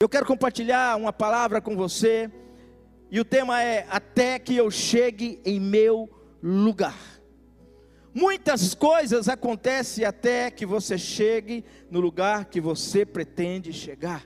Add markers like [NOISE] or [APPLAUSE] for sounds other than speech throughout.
Eu quero compartilhar uma palavra com você, e o tema é: Até que eu chegue em meu lugar. Muitas coisas acontecem até que você chegue no lugar que você pretende chegar.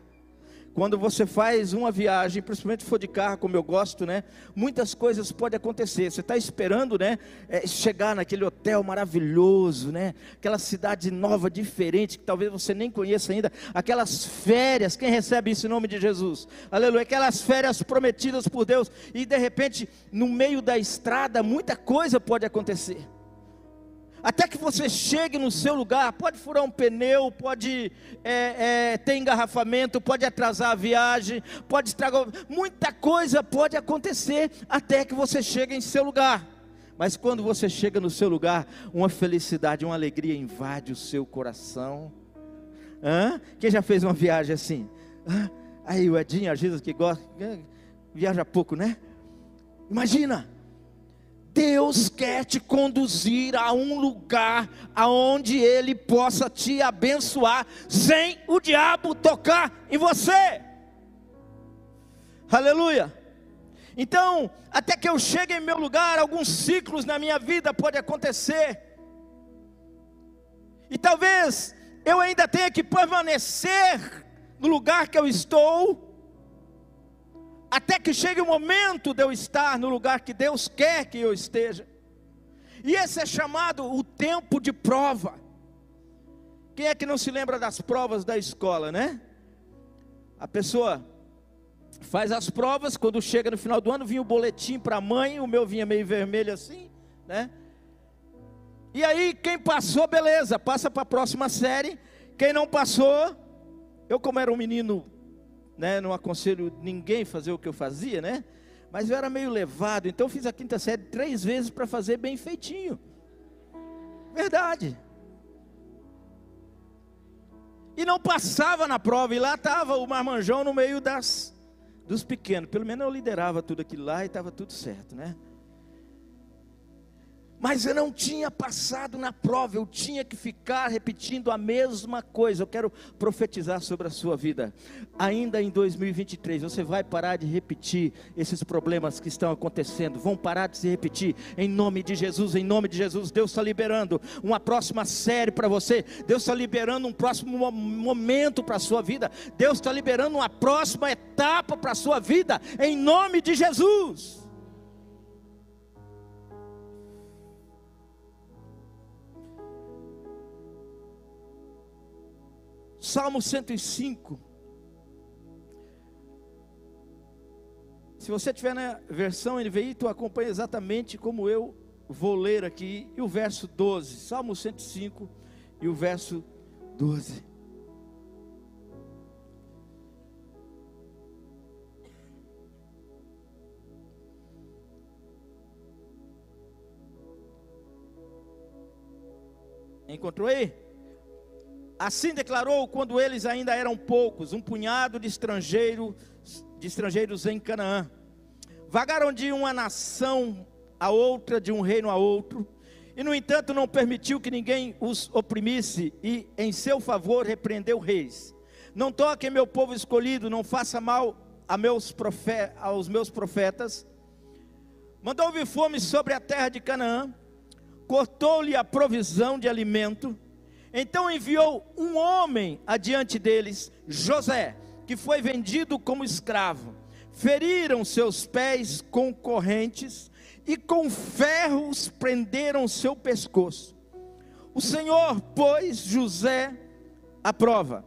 Quando você faz uma viagem, principalmente se for de carro, como eu gosto, né? Muitas coisas podem acontecer. Você está esperando, né? É, chegar naquele hotel maravilhoso, né? Aquela cidade nova, diferente, que talvez você nem conheça ainda. Aquelas férias, quem recebe isso em nome de Jesus? Aleluia. Aquelas férias prometidas por Deus. E de repente, no meio da estrada, muita coisa pode acontecer até que você chegue no seu lugar, pode furar um pneu, pode é, é, ter engarrafamento, pode atrasar a viagem, pode estragar, muita coisa pode acontecer até que você chegue em seu lugar. Mas quando você chega no seu lugar, uma felicidade, uma alegria invade o seu coração. Hã? Quem já fez uma viagem assim? Hã? Aí o Edinho, a Jesus que gosta, viaja pouco, né? Imagina, Deus quer te conduzir a um lugar aonde Ele possa te abençoar, sem o diabo tocar em você. Aleluia. Então, até que eu chegue em meu lugar, alguns ciclos na minha vida pode acontecer. E talvez eu ainda tenha que permanecer no lugar que eu estou até que chegue o momento de eu estar no lugar que Deus quer que eu esteja. E esse é chamado o tempo de prova. Quem é que não se lembra das provas da escola, né? A pessoa faz as provas, quando chega no final do ano, vinha o boletim para a mãe, o meu vinha meio vermelho assim, né? E aí, quem passou, beleza, passa para a próxima série. Quem não passou, eu, como era um menino né? Não aconselho ninguém fazer o que eu fazia, né? Mas eu era meio levado, então eu fiz a quinta série três vezes para fazer bem feitinho. Verdade. E não passava na prova, e lá estava o marmanjão no meio das dos pequenos. Pelo menos eu liderava tudo aquilo lá e estava tudo certo, né? Mas eu não tinha passado na prova, eu tinha que ficar repetindo a mesma coisa. Eu quero profetizar sobre a sua vida. Ainda em 2023, você vai parar de repetir esses problemas que estão acontecendo, vão parar de se repetir, em nome de Jesus, em nome de Jesus. Deus está liberando uma próxima série para você, Deus está liberando um próximo momento para a sua vida, Deus está liberando uma próxima etapa para a sua vida, em nome de Jesus. Salmo 105. Se você tiver na versão NVI, tu acompanha exatamente como eu vou ler aqui. E o verso 12, Salmo 105 e o verso 12. Encontrou aí? Assim declarou quando eles ainda eram poucos, um punhado de estrangeiros, de estrangeiros em Canaã. Vagaram de uma nação a outra, de um reino a outro, e no entanto não permitiu que ninguém os oprimisse, e em seu favor repreendeu reis. Não toque meu povo escolhido, não faça mal meus aos meus profetas. Mandou vir fome sobre a terra de Canaã, cortou-lhe a provisão de alimento, então enviou um homem adiante deles, José, que foi vendido como escravo. Feriram seus pés com correntes e com ferros prenderam seu pescoço. O Senhor pôs José à prova,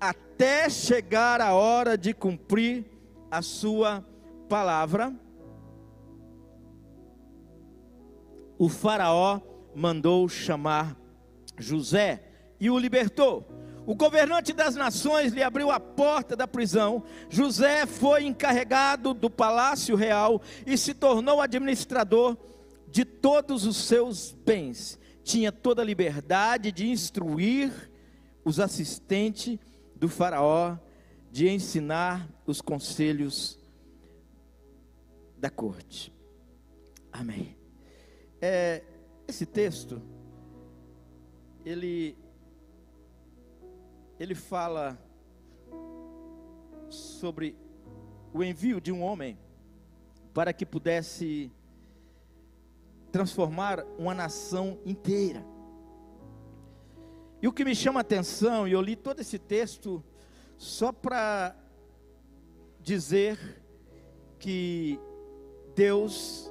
até chegar a hora de cumprir a sua palavra. O Faraó mandou chamar José e o libertou. O governante das nações lhe abriu a porta da prisão. José foi encarregado do palácio real e se tornou administrador de todos os seus bens. Tinha toda a liberdade de instruir os assistentes do Faraó, de ensinar os conselhos da corte. Amém. É, esse texto ele ele fala sobre o envio de um homem para que pudesse transformar uma nação inteira. E o que me chama a atenção, e eu li todo esse texto só para dizer que Deus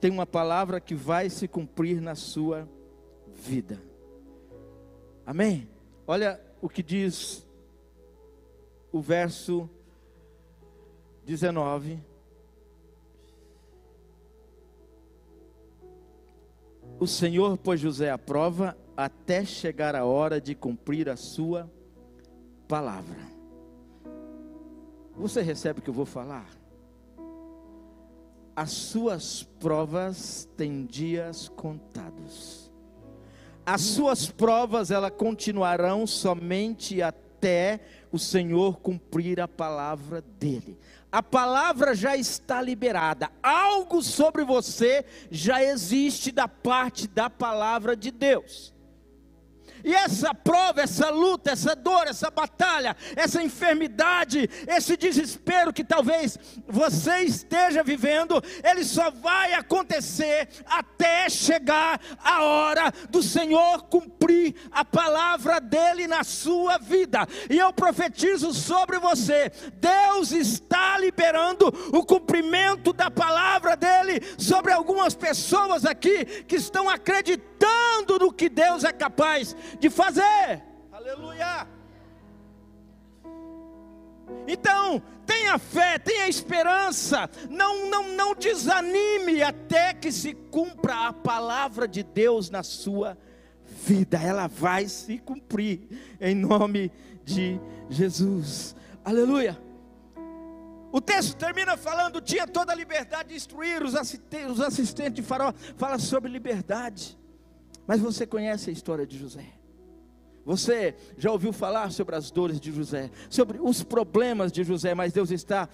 tem uma palavra que vai se cumprir na sua vida. Amém? Olha o que diz o verso 19. O Senhor pôs José à prova até chegar a hora de cumprir a sua palavra. Você recebe o que eu vou falar? As suas provas têm dias contados. As suas provas elas continuarão somente até o Senhor cumprir a palavra dele. A palavra já está liberada. Algo sobre você já existe da parte da palavra de Deus. E essa prova, essa luta, essa dor, essa batalha, essa enfermidade, esse desespero que talvez você esteja vivendo, ele só vai acontecer até chegar a hora do Senhor cumprir a palavra dele na sua vida. E eu profetizo sobre você: Deus está liberando o cumprimento da palavra dele sobre algumas pessoas aqui que estão acreditando no que Deus é capaz de fazer. Aleluia. Então, tenha fé, tenha esperança, não, não, não desanime até que se cumpra a palavra de Deus na sua vida, ela vai se cumprir, em nome de Jesus, aleluia. O texto termina falando: tinha toda a liberdade de instruir os assistentes, os assistentes de Faraó, fala sobre liberdade, mas você conhece a história de José. Você já ouviu falar sobre as dores de José, sobre os problemas de José, mas Deus está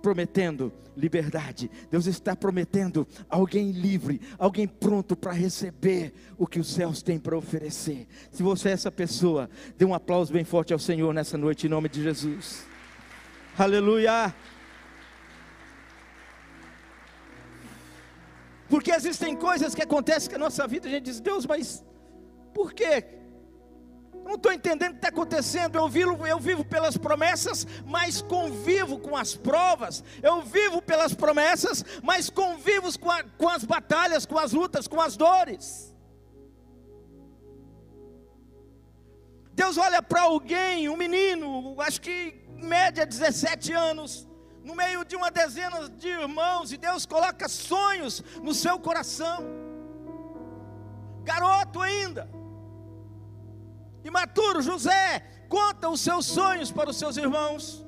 prometendo liberdade. Deus está prometendo alguém livre, alguém pronto para receber o que os céus têm para oferecer. Se você é essa pessoa, dê um aplauso bem forte ao Senhor nessa noite em nome de Jesus. Aleluia. Porque existem coisas que acontecem com a nossa vida, a gente diz, Deus, mas por quê? não estou entendendo o que está acontecendo. Eu vivo, eu vivo pelas promessas, mas convivo com as provas. Eu vivo pelas promessas, mas convivo com, a, com as batalhas, com as lutas, com as dores. Deus olha para alguém, um menino, acho que média 17 anos, no meio de uma dezena de irmãos, e Deus coloca sonhos no seu coração. Garoto ainda Imaturo, José conta os seus sonhos para os seus irmãos.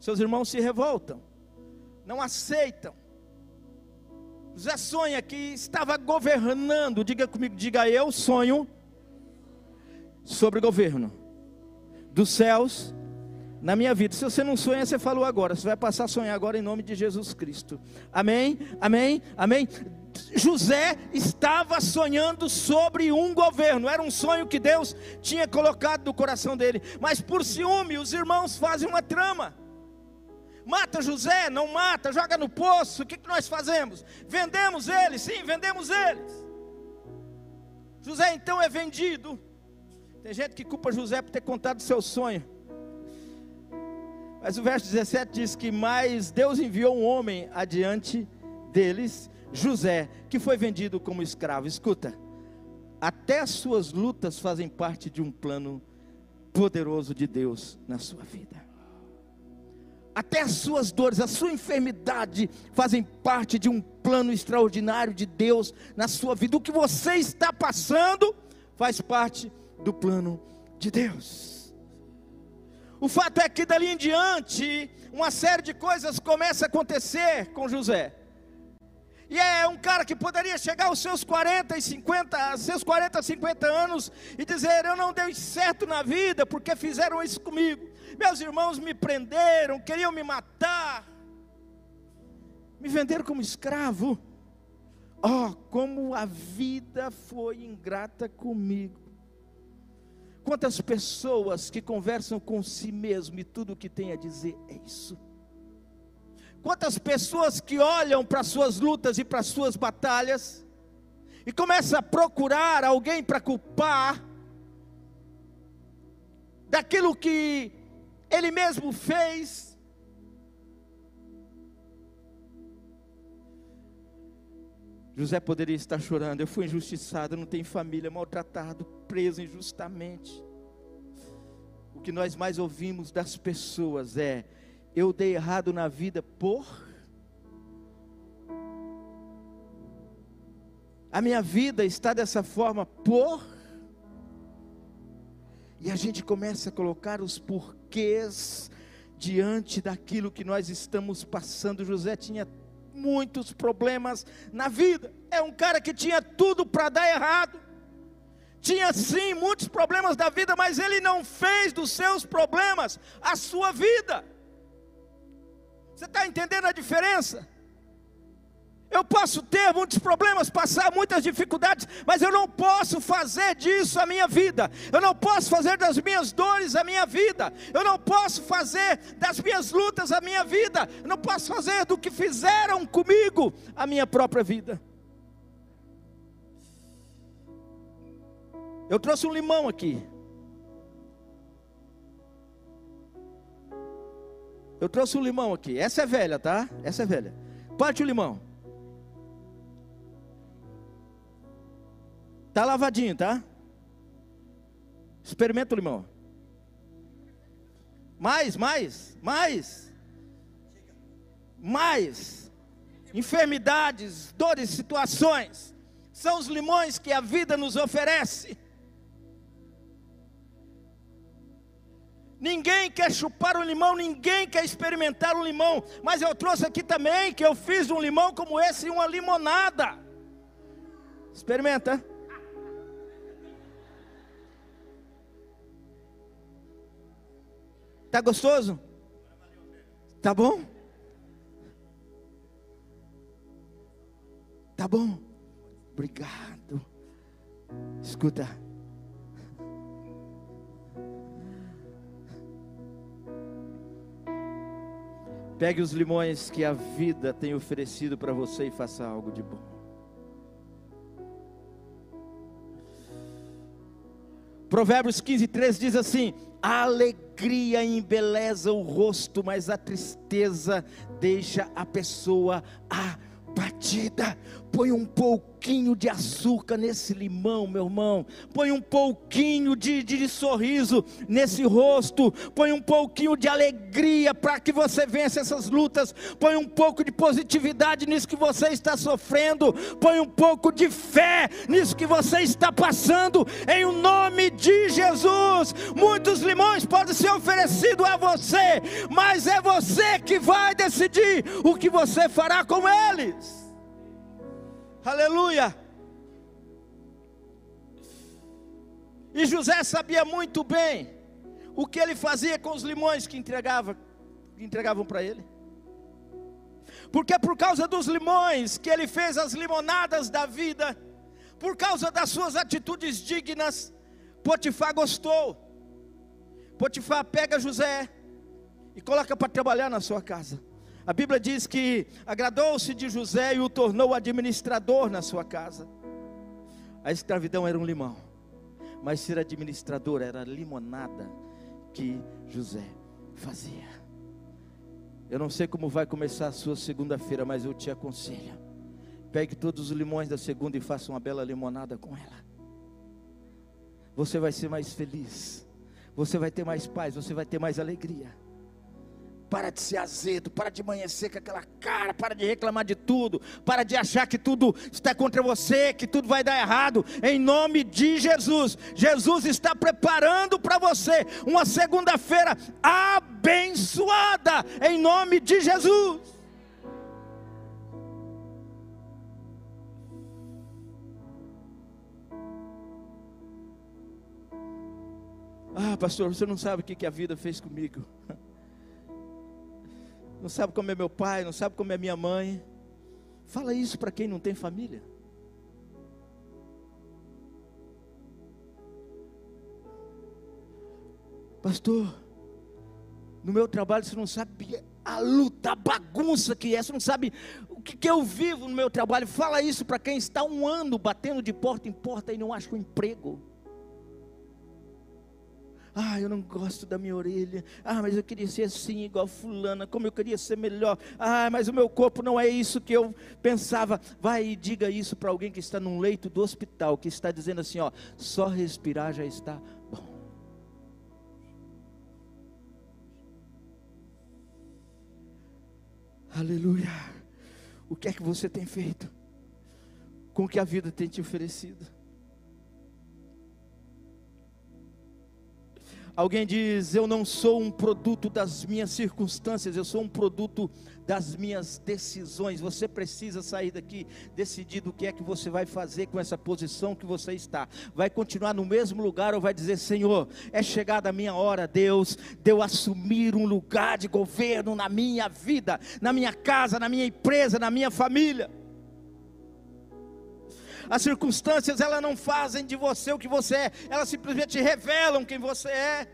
Seus irmãos se revoltam, não aceitam. José sonha que estava governando, diga comigo, diga eu sonho sobre o governo dos céus na minha vida. Se você não sonha, você falou agora. Você vai passar a sonhar agora em nome de Jesus Cristo. Amém? Amém? Amém? José estava sonhando sobre um governo, era um sonho que Deus tinha colocado no coração dele, mas por ciúme os irmãos fazem uma trama. Mata José, não mata, joga no poço, o que, que nós fazemos? Vendemos ele, sim, vendemos eles. José então é vendido. Tem gente que culpa José por ter contado seu sonho. Mas o verso 17 diz que mais Deus enviou um homem adiante deles José, que foi vendido como escravo. Escuta, até as suas lutas fazem parte de um plano poderoso de Deus na sua vida. Até as suas dores, a sua enfermidade fazem parte de um plano extraordinário de Deus na sua vida. O que você está passando faz parte do plano de Deus. O fato é que dali em diante, uma série de coisas começa a acontecer com José. E é um cara que poderia chegar aos seus 40 e 50, seus 40, 50 anos e dizer: "Eu não dei certo na vida porque fizeram isso comigo. Meus irmãos me prenderam, queriam me matar. Me venderam como escravo. Oh, como a vida foi ingrata comigo. Quantas pessoas que conversam com si mesmo e tudo o que tem a dizer é isso? Quantas pessoas que olham para suas lutas e para suas batalhas e começam a procurar alguém para culpar daquilo que ele mesmo fez. José poderia estar chorando, eu fui injustiçado, não tenho família, maltratado, preso injustamente. O que nós mais ouvimos das pessoas é: eu dei errado na vida por. A minha vida está dessa forma por. E a gente começa a colocar os porquês diante daquilo que nós estamos passando. José tinha muitos problemas na vida. É um cara que tinha tudo para dar errado. Tinha sim muitos problemas da vida, mas ele não fez dos seus problemas a sua vida. Você está entendendo a diferença? Eu posso ter muitos problemas, passar muitas dificuldades, mas eu não posso fazer disso a minha vida. Eu não posso fazer das minhas dores a minha vida. Eu não posso fazer das minhas lutas a minha vida. Eu não posso fazer do que fizeram comigo a minha própria vida. Eu trouxe um limão aqui. Eu trouxe um limão aqui. Essa é velha, tá? Essa é velha. Parte o limão. Tá lavadinho, tá? Experimenta o limão. Mais, mais, mais. Mais. Enfermidades, dores, situações. São os limões que a vida nos oferece. Ninguém quer chupar um limão, ninguém quer experimentar um limão. Mas eu trouxe aqui também que eu fiz um limão como esse e uma limonada. Experimenta. Tá gostoso? Tá bom? Tá bom? Obrigado. Escuta. Pegue os limões que a vida tem oferecido para você e faça algo de bom. Provérbios 15, 3 diz assim: A alegria embeleza o rosto, mas a tristeza deixa a pessoa abatida. Põe um pouquinho de açúcar nesse limão, meu irmão. Põe um pouquinho de, de, de sorriso nesse rosto. Põe um pouquinho de alegria para que você vença essas lutas. Põe um pouco de positividade nisso que você está sofrendo. Põe um pouco de fé nisso que você está passando. Em o nome de Jesus. Muitos limões podem ser oferecidos a você, mas é você que vai decidir o que você fará com eles. Aleluia. E José sabia muito bem o que ele fazia com os limões que entregava, que entregavam para ele. Porque por causa dos limões que ele fez as limonadas da vida, por causa das suas atitudes dignas, Potifar gostou. Potifar pega José e coloca para trabalhar na sua casa. A Bíblia diz que agradou-se de José e o tornou administrador na sua casa. A escravidão era um limão, mas ser administrador era a limonada que José fazia. Eu não sei como vai começar a sua segunda-feira, mas eu te aconselho. Pegue todos os limões da segunda e faça uma bela limonada com ela. Você vai ser mais feliz. Você vai ter mais paz, você vai ter mais alegria. Para de ser azedo, para de amanhecer com aquela cara, para de reclamar de tudo, para de achar que tudo está contra você, que tudo vai dar errado. Em nome de Jesus, Jesus está preparando para você uma segunda-feira abençoada, em nome de Jesus. Ah, pastor, você não sabe o que a vida fez comigo [LAUGHS] não sabe como é meu pai, não sabe como é minha mãe. Fala isso para quem não tem família. Pastor, no meu trabalho você não sabe a luta, a bagunça que é, você não sabe o que, que eu vivo no meu trabalho. Fala isso para quem está um ano batendo de porta em porta e não acha um emprego. Ah, eu não gosto da minha orelha. Ah, mas eu queria ser assim, igual fulana. Como eu queria ser melhor. Ah, mas o meu corpo não é isso que eu pensava. Vai e diga isso para alguém que está num leito do hospital, que está dizendo assim: ó, só respirar já está bom. Aleluia. O que é que você tem feito com o que a vida tem te oferecido? Alguém diz: Eu não sou um produto das minhas circunstâncias, eu sou um produto das minhas decisões. Você precisa sair daqui decidido o que é que você vai fazer com essa posição que você está. Vai continuar no mesmo lugar ou vai dizer: Senhor, é chegada a minha hora, Deus, de eu assumir um lugar de governo na minha vida, na minha casa, na minha empresa, na minha família. As circunstâncias, elas não fazem de você o que você é, elas simplesmente revelam quem você é.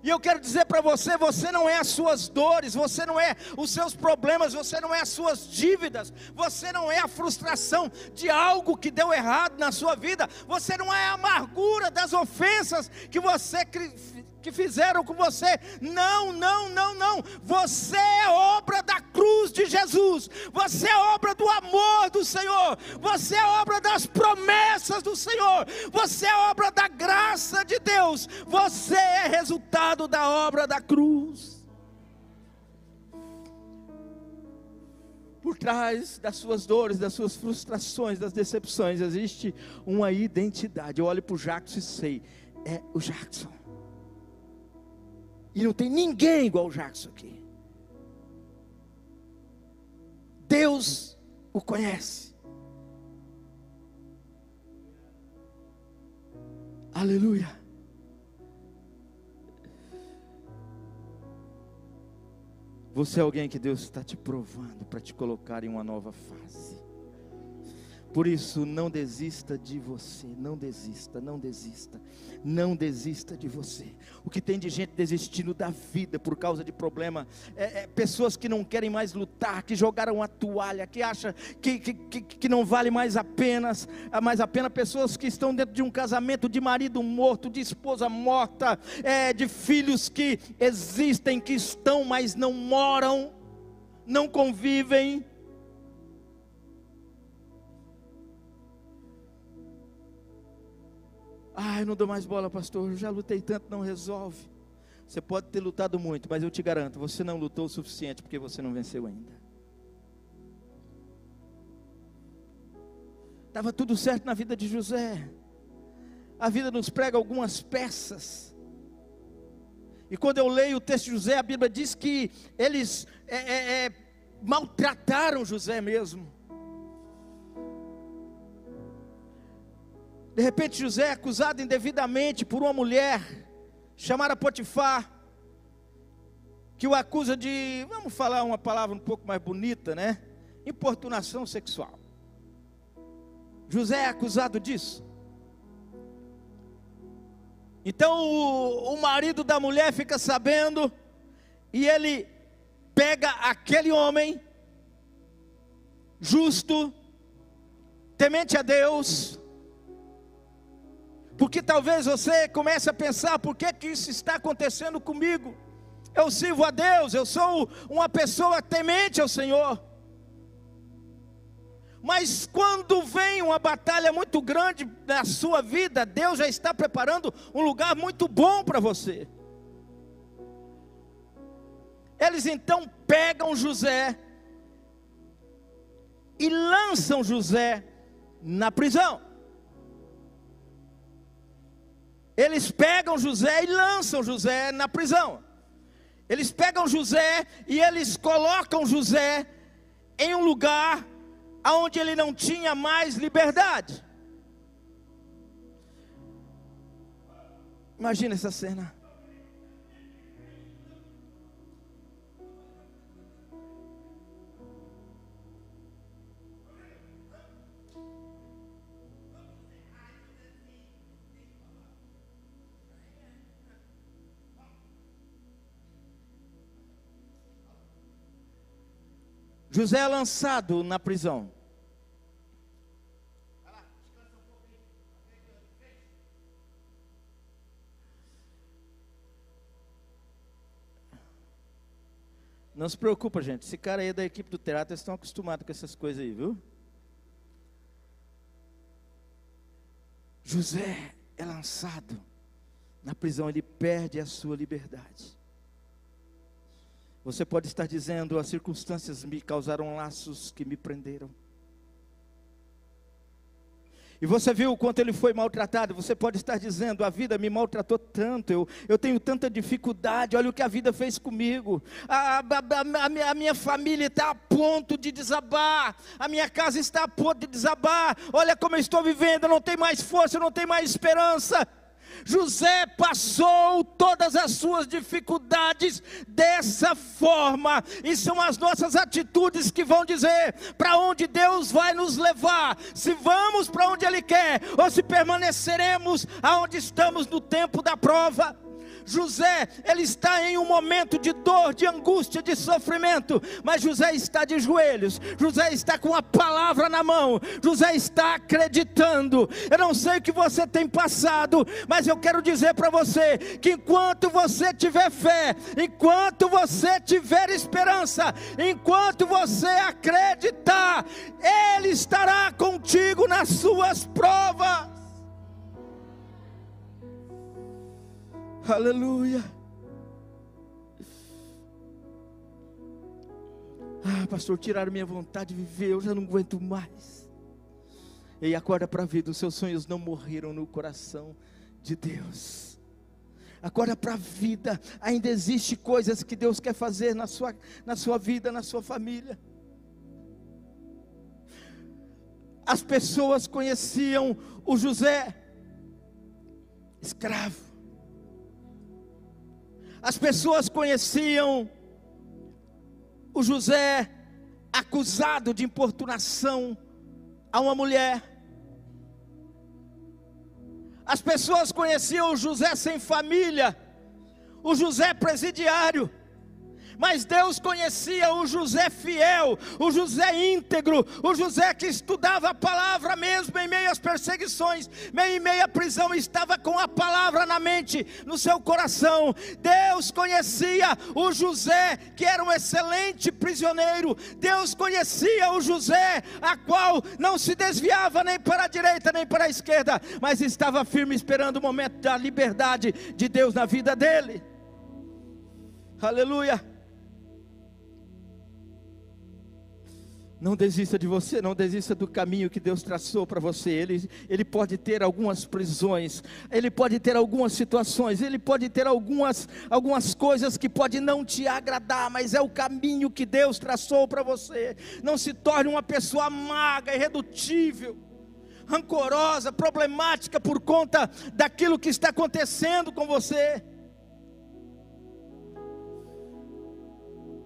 E eu quero dizer para você: você não é as suas dores, você não é os seus problemas, você não é as suas dívidas, você não é a frustração de algo que deu errado na sua vida, você não é a amargura das ofensas que você que fizeram com você. Não, não, não, não. Você é obra da cruz de Jesus. Você é obra do amor do Senhor. Você é obra das promessas do Senhor. Você é obra da graça de Deus. Você é resultado da obra da cruz. Por trás das suas dores, das suas frustrações, das decepções, existe uma identidade. Eu olho para o Jackson e sei, é o Jackson. E não tem ninguém igual o Jackson aqui. Deus o conhece. Aleluia. Você é alguém que Deus está te provando para te colocar em uma nova fase. Por isso, não desista de você, não desista, não desista, não desista de você. O que tem de gente desistindo da vida por causa de problema, é, é, pessoas que não querem mais lutar, que jogaram a toalha, que acham que, que, que, que não vale mais a pena, mais a pena, pessoas que estão dentro de um casamento de marido morto, de esposa morta, é, de filhos que existem, que estão, mas não moram, não convivem Ai, não dou mais bola, pastor. Eu já lutei tanto, não resolve. Você pode ter lutado muito, mas eu te garanto, você não lutou o suficiente porque você não venceu ainda. Estava tudo certo na vida de José. A vida nos prega algumas peças. E quando eu leio o texto de José, a Bíblia diz que eles é, é, é, maltrataram José mesmo. De repente, José é acusado indevidamente por uma mulher chamada Potifar, que o acusa de, vamos falar uma palavra um pouco mais bonita, né? Importunação sexual. José é acusado disso. Então o, o marido da mulher fica sabendo e ele pega aquele homem justo, temente a Deus, porque talvez você comece a pensar: por que, que isso está acontecendo comigo? Eu sirvo a Deus, eu sou uma pessoa temente ao Senhor. Mas quando vem uma batalha muito grande na sua vida, Deus já está preparando um lugar muito bom para você. Eles então pegam José e lançam José na prisão. Eles pegam José e lançam José na prisão. Eles pegam José e eles colocam José em um lugar onde ele não tinha mais liberdade. Imagina essa cena. José é lançado na prisão. Não se preocupa, gente. Esse cara aí é da equipe do teatro, estão acostumados com essas coisas aí, viu? José é lançado na prisão, ele perde a sua liberdade. Você pode estar dizendo: as circunstâncias me causaram laços que me prenderam. E você viu o quanto ele foi maltratado. Você pode estar dizendo: a vida me maltratou tanto, eu, eu tenho tanta dificuldade. Olha o que a vida fez comigo. A, a, a, a minha família está a ponto de desabar. A minha casa está a ponto de desabar. Olha como eu estou vivendo. Eu não tenho mais força, eu não tenho mais esperança. José passou todas as suas dificuldades dessa forma, e são as nossas atitudes que vão dizer para onde Deus vai nos levar, se vamos para onde Ele quer, ou se permaneceremos aonde estamos no tempo da prova. José, ele está em um momento de dor, de angústia, de sofrimento, mas José está de joelhos, José está com a palavra na mão, José está acreditando. Eu não sei o que você tem passado, mas eu quero dizer para você que enquanto você tiver fé, enquanto você tiver esperança, enquanto você acreditar, Ele estará contigo nas suas provas. Aleluia. Ah, pastor, tiraram minha vontade de viver, eu já não aguento mais. E acorda para a vida, os seus sonhos não morreram no coração de Deus. Acorda para a vida, ainda existe coisas que Deus quer fazer na sua, na sua vida, na sua família. As pessoas conheciam o José, escravo as pessoas conheciam o José acusado de importunação a uma mulher. As pessoas conheciam o José sem família, o José presidiário. Mas Deus conhecia o José fiel, o José íntegro, o José que estudava a palavra mesmo em meio às perseguições, meio em meio à prisão, estava com a palavra na mente, no seu coração. Deus conhecia o José, que era um excelente prisioneiro. Deus conhecia o José, a qual não se desviava nem para a direita nem para a esquerda, mas estava firme esperando o momento da liberdade de Deus na vida dele. Aleluia. Não desista de você, não desista do caminho que Deus traçou para você. Ele, ele pode ter algumas prisões, ele pode ter algumas situações, ele pode ter algumas, algumas coisas que pode não te agradar, mas é o caminho que Deus traçou para você. Não se torne uma pessoa maga, irredutível, rancorosa, problemática por conta daquilo que está acontecendo com você.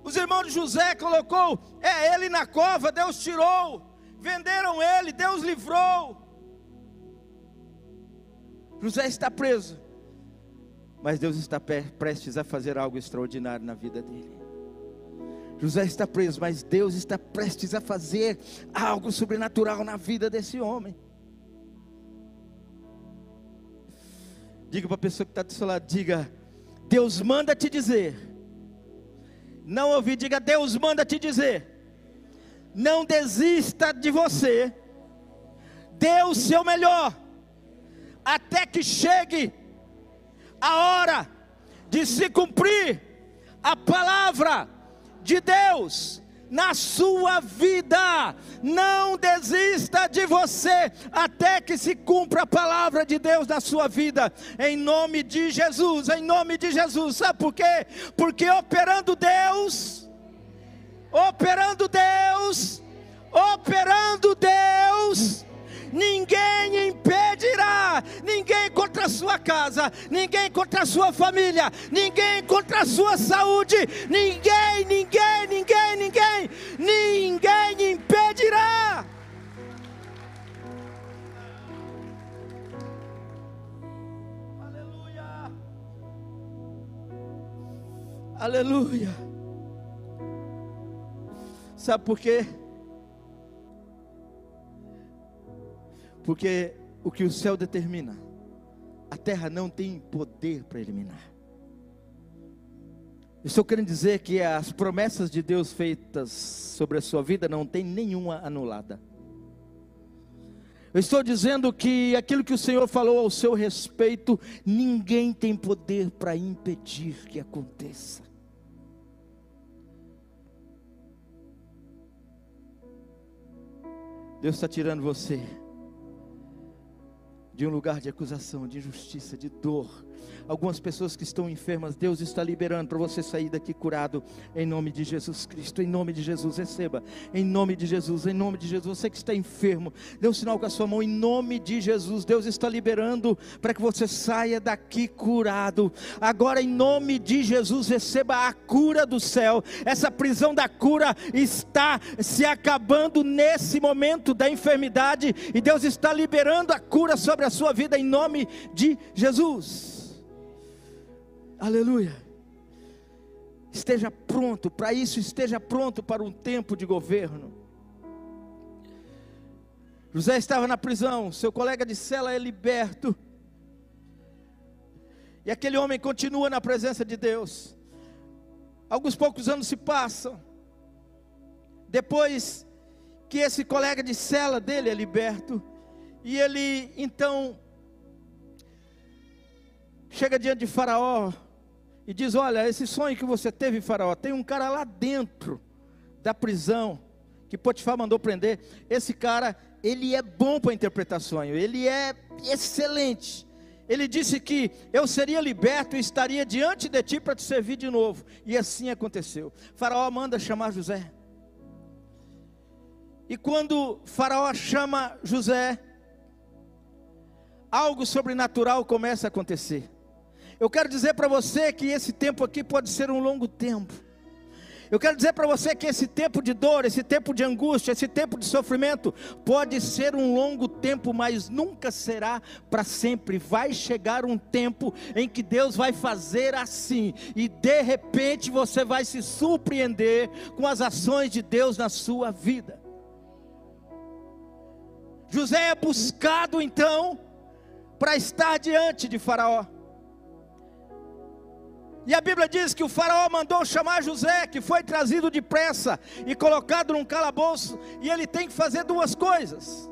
Os irmãos de José colocou é ele na cova, Deus tirou. Venderam ele, Deus livrou. José está preso, mas Deus está prestes a fazer algo extraordinário na vida dele. José está preso, mas Deus está prestes a fazer algo sobrenatural na vida desse homem. Diga para a pessoa que está do seu lado: diga, Deus manda te dizer não ouvi, diga: Deus manda te dizer. Não desista de você. Dê o seu melhor. Até que chegue a hora de se cumprir a palavra de Deus na sua vida. Não desista de você até que se cumpra a palavra de Deus na sua vida. Em nome de Jesus, em nome de Jesus. Sabe por quê? Porque operando Deus, operando Deus, operando Deus, ninguém impedirá, ninguém contra a sua casa, ninguém contra a sua família, ninguém contra a sua saúde, ninguém, ninguém, ninguém, ninguém, ninguém impedirá. Aleluia. Aleluia. Sabe por quê? Porque o que o céu determina, a terra não tem poder para eliminar. Estou querendo dizer que as promessas de Deus feitas sobre a sua vida não tem nenhuma anulada. Eu estou dizendo que aquilo que o Senhor falou ao seu respeito, ninguém tem poder para impedir que aconteça. Deus está tirando você de um lugar de acusação, de injustiça, de dor, algumas pessoas que estão enfermas, Deus está liberando para você sair daqui curado, em nome de Jesus Cristo, em nome de Jesus, receba, em nome de Jesus, em nome de Jesus, você que está enfermo, dê um sinal com a sua mão, em nome de Jesus, Deus está liberando para que você saia daqui curado, agora em nome de Jesus, receba a cura do céu, essa prisão da cura está se acabando nesse momento da enfermidade, e Deus está liberando a cura sobre a sua vida, em nome de Jesus. Aleluia. Esteja pronto, para isso esteja pronto para um tempo de governo. José estava na prisão, seu colega de cela é liberto. E aquele homem continua na presença de Deus. Alguns poucos anos se passam. Depois que esse colega de cela dele é liberto, e ele então chega diante de Faraó, e diz: Olha, esse sonho que você teve, Faraó, tem um cara lá dentro da prisão que Potifar mandou prender. Esse cara, ele é bom para interpretar sonho, ele é excelente. Ele disse que eu seria liberto e estaria diante de ti para te servir de novo. E assim aconteceu. Faraó manda chamar José. E quando Faraó chama José, algo sobrenatural começa a acontecer. Eu quero dizer para você que esse tempo aqui pode ser um longo tempo. Eu quero dizer para você que esse tempo de dor, esse tempo de angústia, esse tempo de sofrimento pode ser um longo tempo, mas nunca será para sempre. Vai chegar um tempo em que Deus vai fazer assim, e de repente você vai se surpreender com as ações de Deus na sua vida. José é buscado então para estar diante de Faraó. E a Bíblia diz que o faraó mandou chamar José, que foi trazido depressa e colocado num calabouço, e ele tem que fazer duas coisas.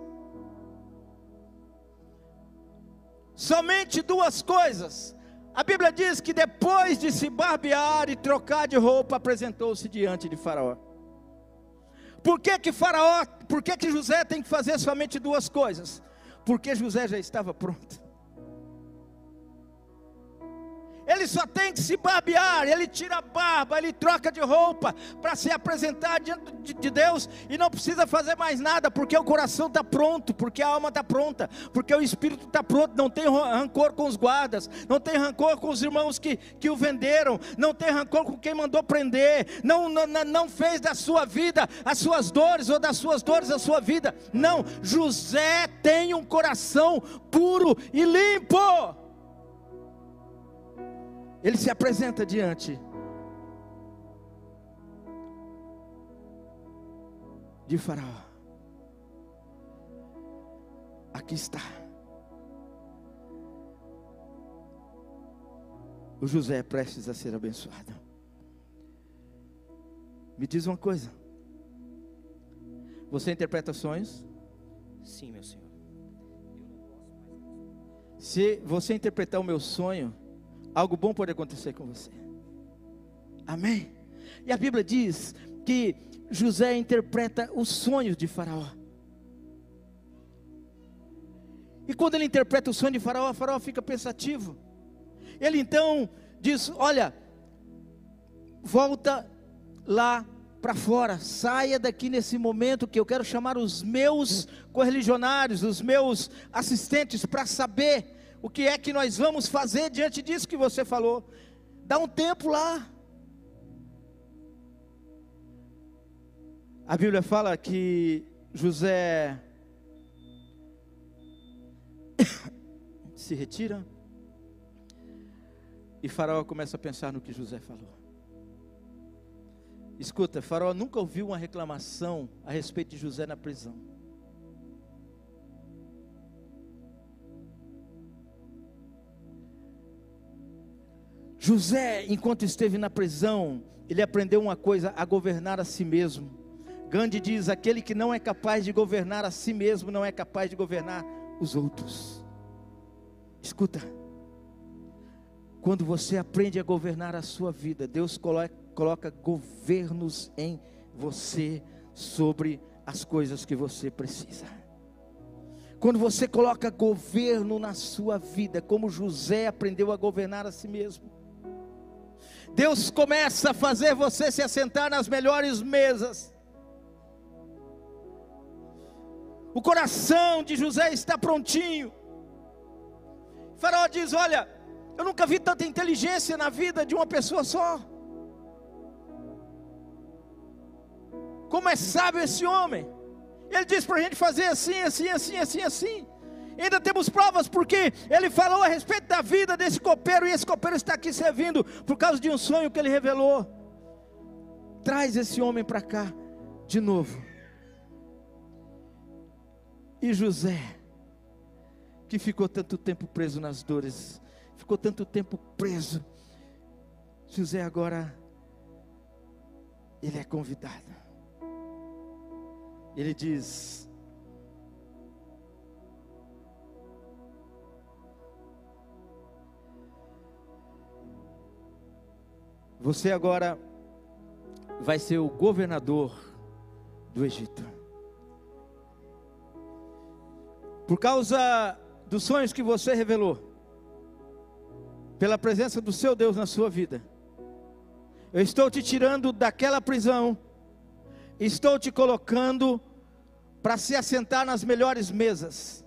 Somente duas coisas. A Bíblia diz que depois de se barbear e trocar de roupa, apresentou-se diante de Faraó. Por que que Faraó, por que que José tem que fazer somente duas coisas? Porque José já estava pronto. Ele só tem que se barbear, ele tira a barba, ele troca de roupa para se apresentar diante de Deus e não precisa fazer mais nada, porque o coração está pronto, porque a alma está pronta, porque o espírito está pronto, não tem rancor com os guardas, não tem rancor com os irmãos que, que o venderam, não tem rancor com quem mandou prender, não, não, não fez da sua vida as suas dores ou das suas dores a sua vida. Não, José tem um coração puro e limpo ele se apresenta diante de Faraó. Aqui está. O José é prestes a ser abençoado. Me diz uma coisa. Você interpreta sonhos? Sim, meu Senhor. Se você interpretar o meu sonho, algo bom pode acontecer com você. Amém? E a Bíblia diz que José interpreta os sonhos de Faraó. E quando ele interpreta o sonho de Faraó, Faraó fica pensativo. Ele então diz: Olha, volta lá para fora, saia daqui nesse momento que eu quero chamar os meus correligionários, os meus assistentes, para saber o que é que nós vamos fazer diante disso que você falou? Dá um tempo lá. A Bíblia fala que José [COUGHS] se retira e Faraó começa a pensar no que José falou. Escuta, Faraó nunca ouviu uma reclamação a respeito de José na prisão. José, enquanto esteve na prisão, ele aprendeu uma coisa: a governar a si mesmo. Gandhi diz: aquele que não é capaz de governar a si mesmo, não é capaz de governar os outros. Escuta, quando você aprende a governar a sua vida, Deus coloca, governos em você sobre as coisas que você precisa. Quando você coloca governo na sua vida, como José aprendeu a governar a si mesmo, Deus começa a fazer você se assentar nas melhores mesas. O coração de José está prontinho. Faraó diz: Olha, eu nunca vi tanta inteligência na vida de uma pessoa só. Como é sábio esse homem. Ele diz para a gente fazer assim, assim, assim, assim, assim. Ainda temos provas porque ele falou a respeito da vida desse copeiro e esse copeiro está aqui servindo por causa de um sonho que ele revelou. Traz esse homem para cá de novo. E José, que ficou tanto tempo preso nas dores, ficou tanto tempo preso. José agora ele é convidado. Ele diz: Você agora vai ser o governador do Egito. Por causa dos sonhos que você revelou, pela presença do seu Deus na sua vida, eu estou te tirando daquela prisão, estou te colocando para se assentar nas melhores mesas.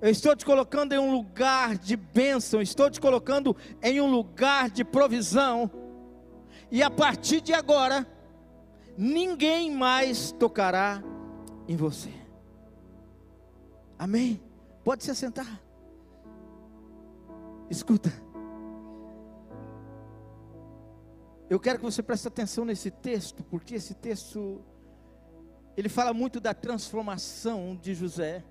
Eu estou te colocando em um lugar de bênção, estou te colocando em um lugar de provisão e a partir de agora, ninguém mais tocará em você. Amém? Pode se assentar. Escuta. Eu quero que você preste atenção nesse texto, porque esse texto ele fala muito da transformação de José.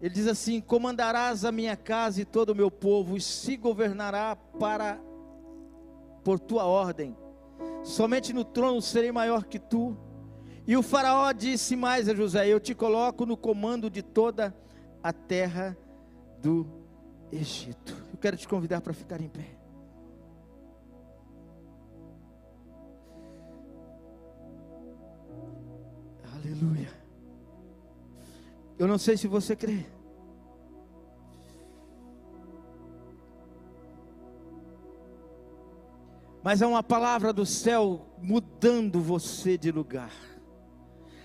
Ele diz assim: Comandarás a minha casa e todo o meu povo, e se governará para por tua ordem. Somente no trono serei maior que tu. E o Faraó disse mais a José: Eu te coloco no comando de toda a terra do Egito. Eu quero te convidar para ficar em pé. Aleluia. Eu não sei se você crê. Mas há uma palavra do céu mudando você de lugar.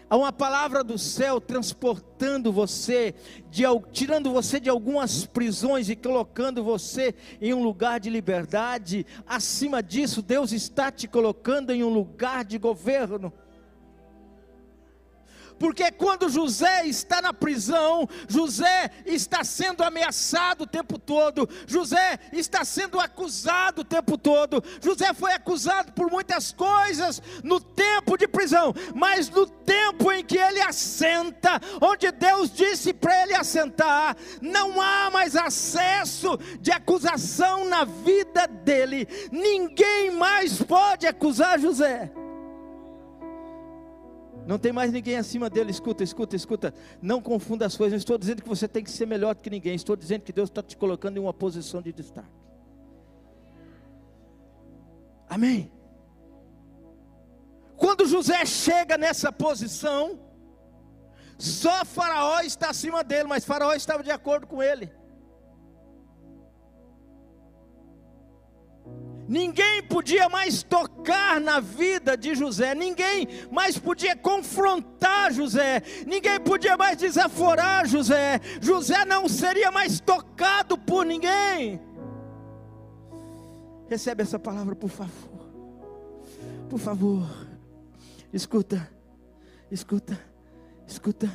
Há uma palavra do céu transportando você, de, tirando você de algumas prisões e colocando você em um lugar de liberdade. Acima disso, Deus está te colocando em um lugar de governo. Porque quando José está na prisão, José está sendo ameaçado o tempo todo, José está sendo acusado o tempo todo. José foi acusado por muitas coisas no tempo de prisão, mas no tempo em que ele assenta, onde Deus disse para ele assentar, não há mais acesso de acusação na vida dele. Ninguém mais pode acusar José. Não tem mais ninguém acima dele. Escuta, escuta, escuta. Não confunda as coisas. Não estou dizendo que você tem que ser melhor do que ninguém. Estou dizendo que Deus está te colocando em uma posição de destaque. Amém. Quando José chega nessa posição, só Faraó está acima dele, mas Faraó estava de acordo com ele. Ninguém podia mais tocar na vida de José, ninguém mais podia confrontar José, ninguém podia mais desaforar José. José não seria mais tocado por ninguém. Recebe essa palavra, por favor. Por favor. Escuta, escuta, escuta.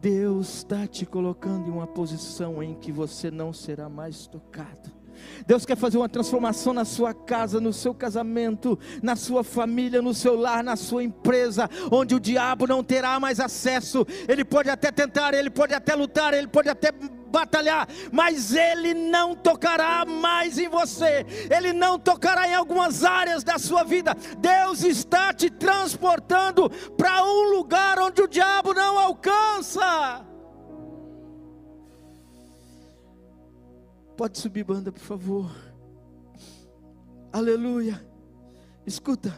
Deus está te colocando em uma posição em que você não será mais tocado Deus quer fazer uma transformação na sua casa, no seu casamento, na sua família, no seu lar, na sua empresa, onde o diabo não terá mais acesso. Ele pode até tentar, ele pode até lutar, ele pode até batalhar, mas ele não tocará mais em você, ele não tocará em algumas áreas da sua vida. Deus está te transportando para um lugar onde o diabo não alcança. Pode subir, banda, por favor. Aleluia. Escuta.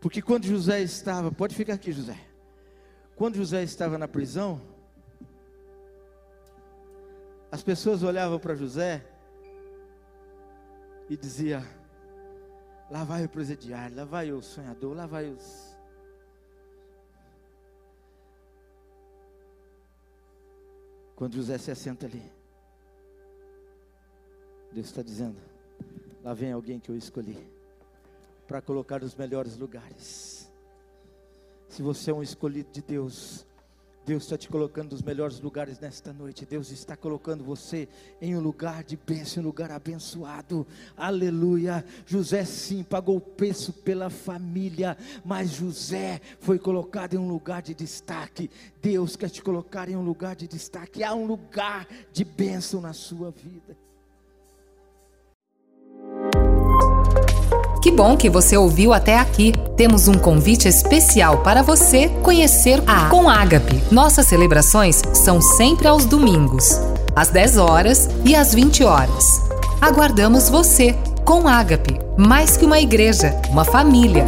Porque quando José estava, pode ficar aqui, José. Quando José estava na prisão, as pessoas olhavam para José e dizia: lá vai o presidiário, lá vai o sonhador, lá vai os Quando José se assenta ali, Deus está dizendo: lá vem alguém que eu escolhi para colocar nos melhores lugares. Se você é um escolhido de Deus, Deus está te colocando nos melhores lugares nesta noite. Deus está colocando você em um lugar de bênção, um lugar abençoado. Aleluia. José sim pagou o preço pela família, mas José foi colocado em um lugar de destaque. Deus quer te colocar em um lugar de destaque. Há um lugar de bênção na sua vida. Que bom que você ouviu até aqui. Temos um convite especial para você conhecer a Com Ágape. Nossas celebrações são sempre aos domingos, às 10 horas e às 20 horas. Aguardamos você com Ágape, mais que uma igreja, uma família.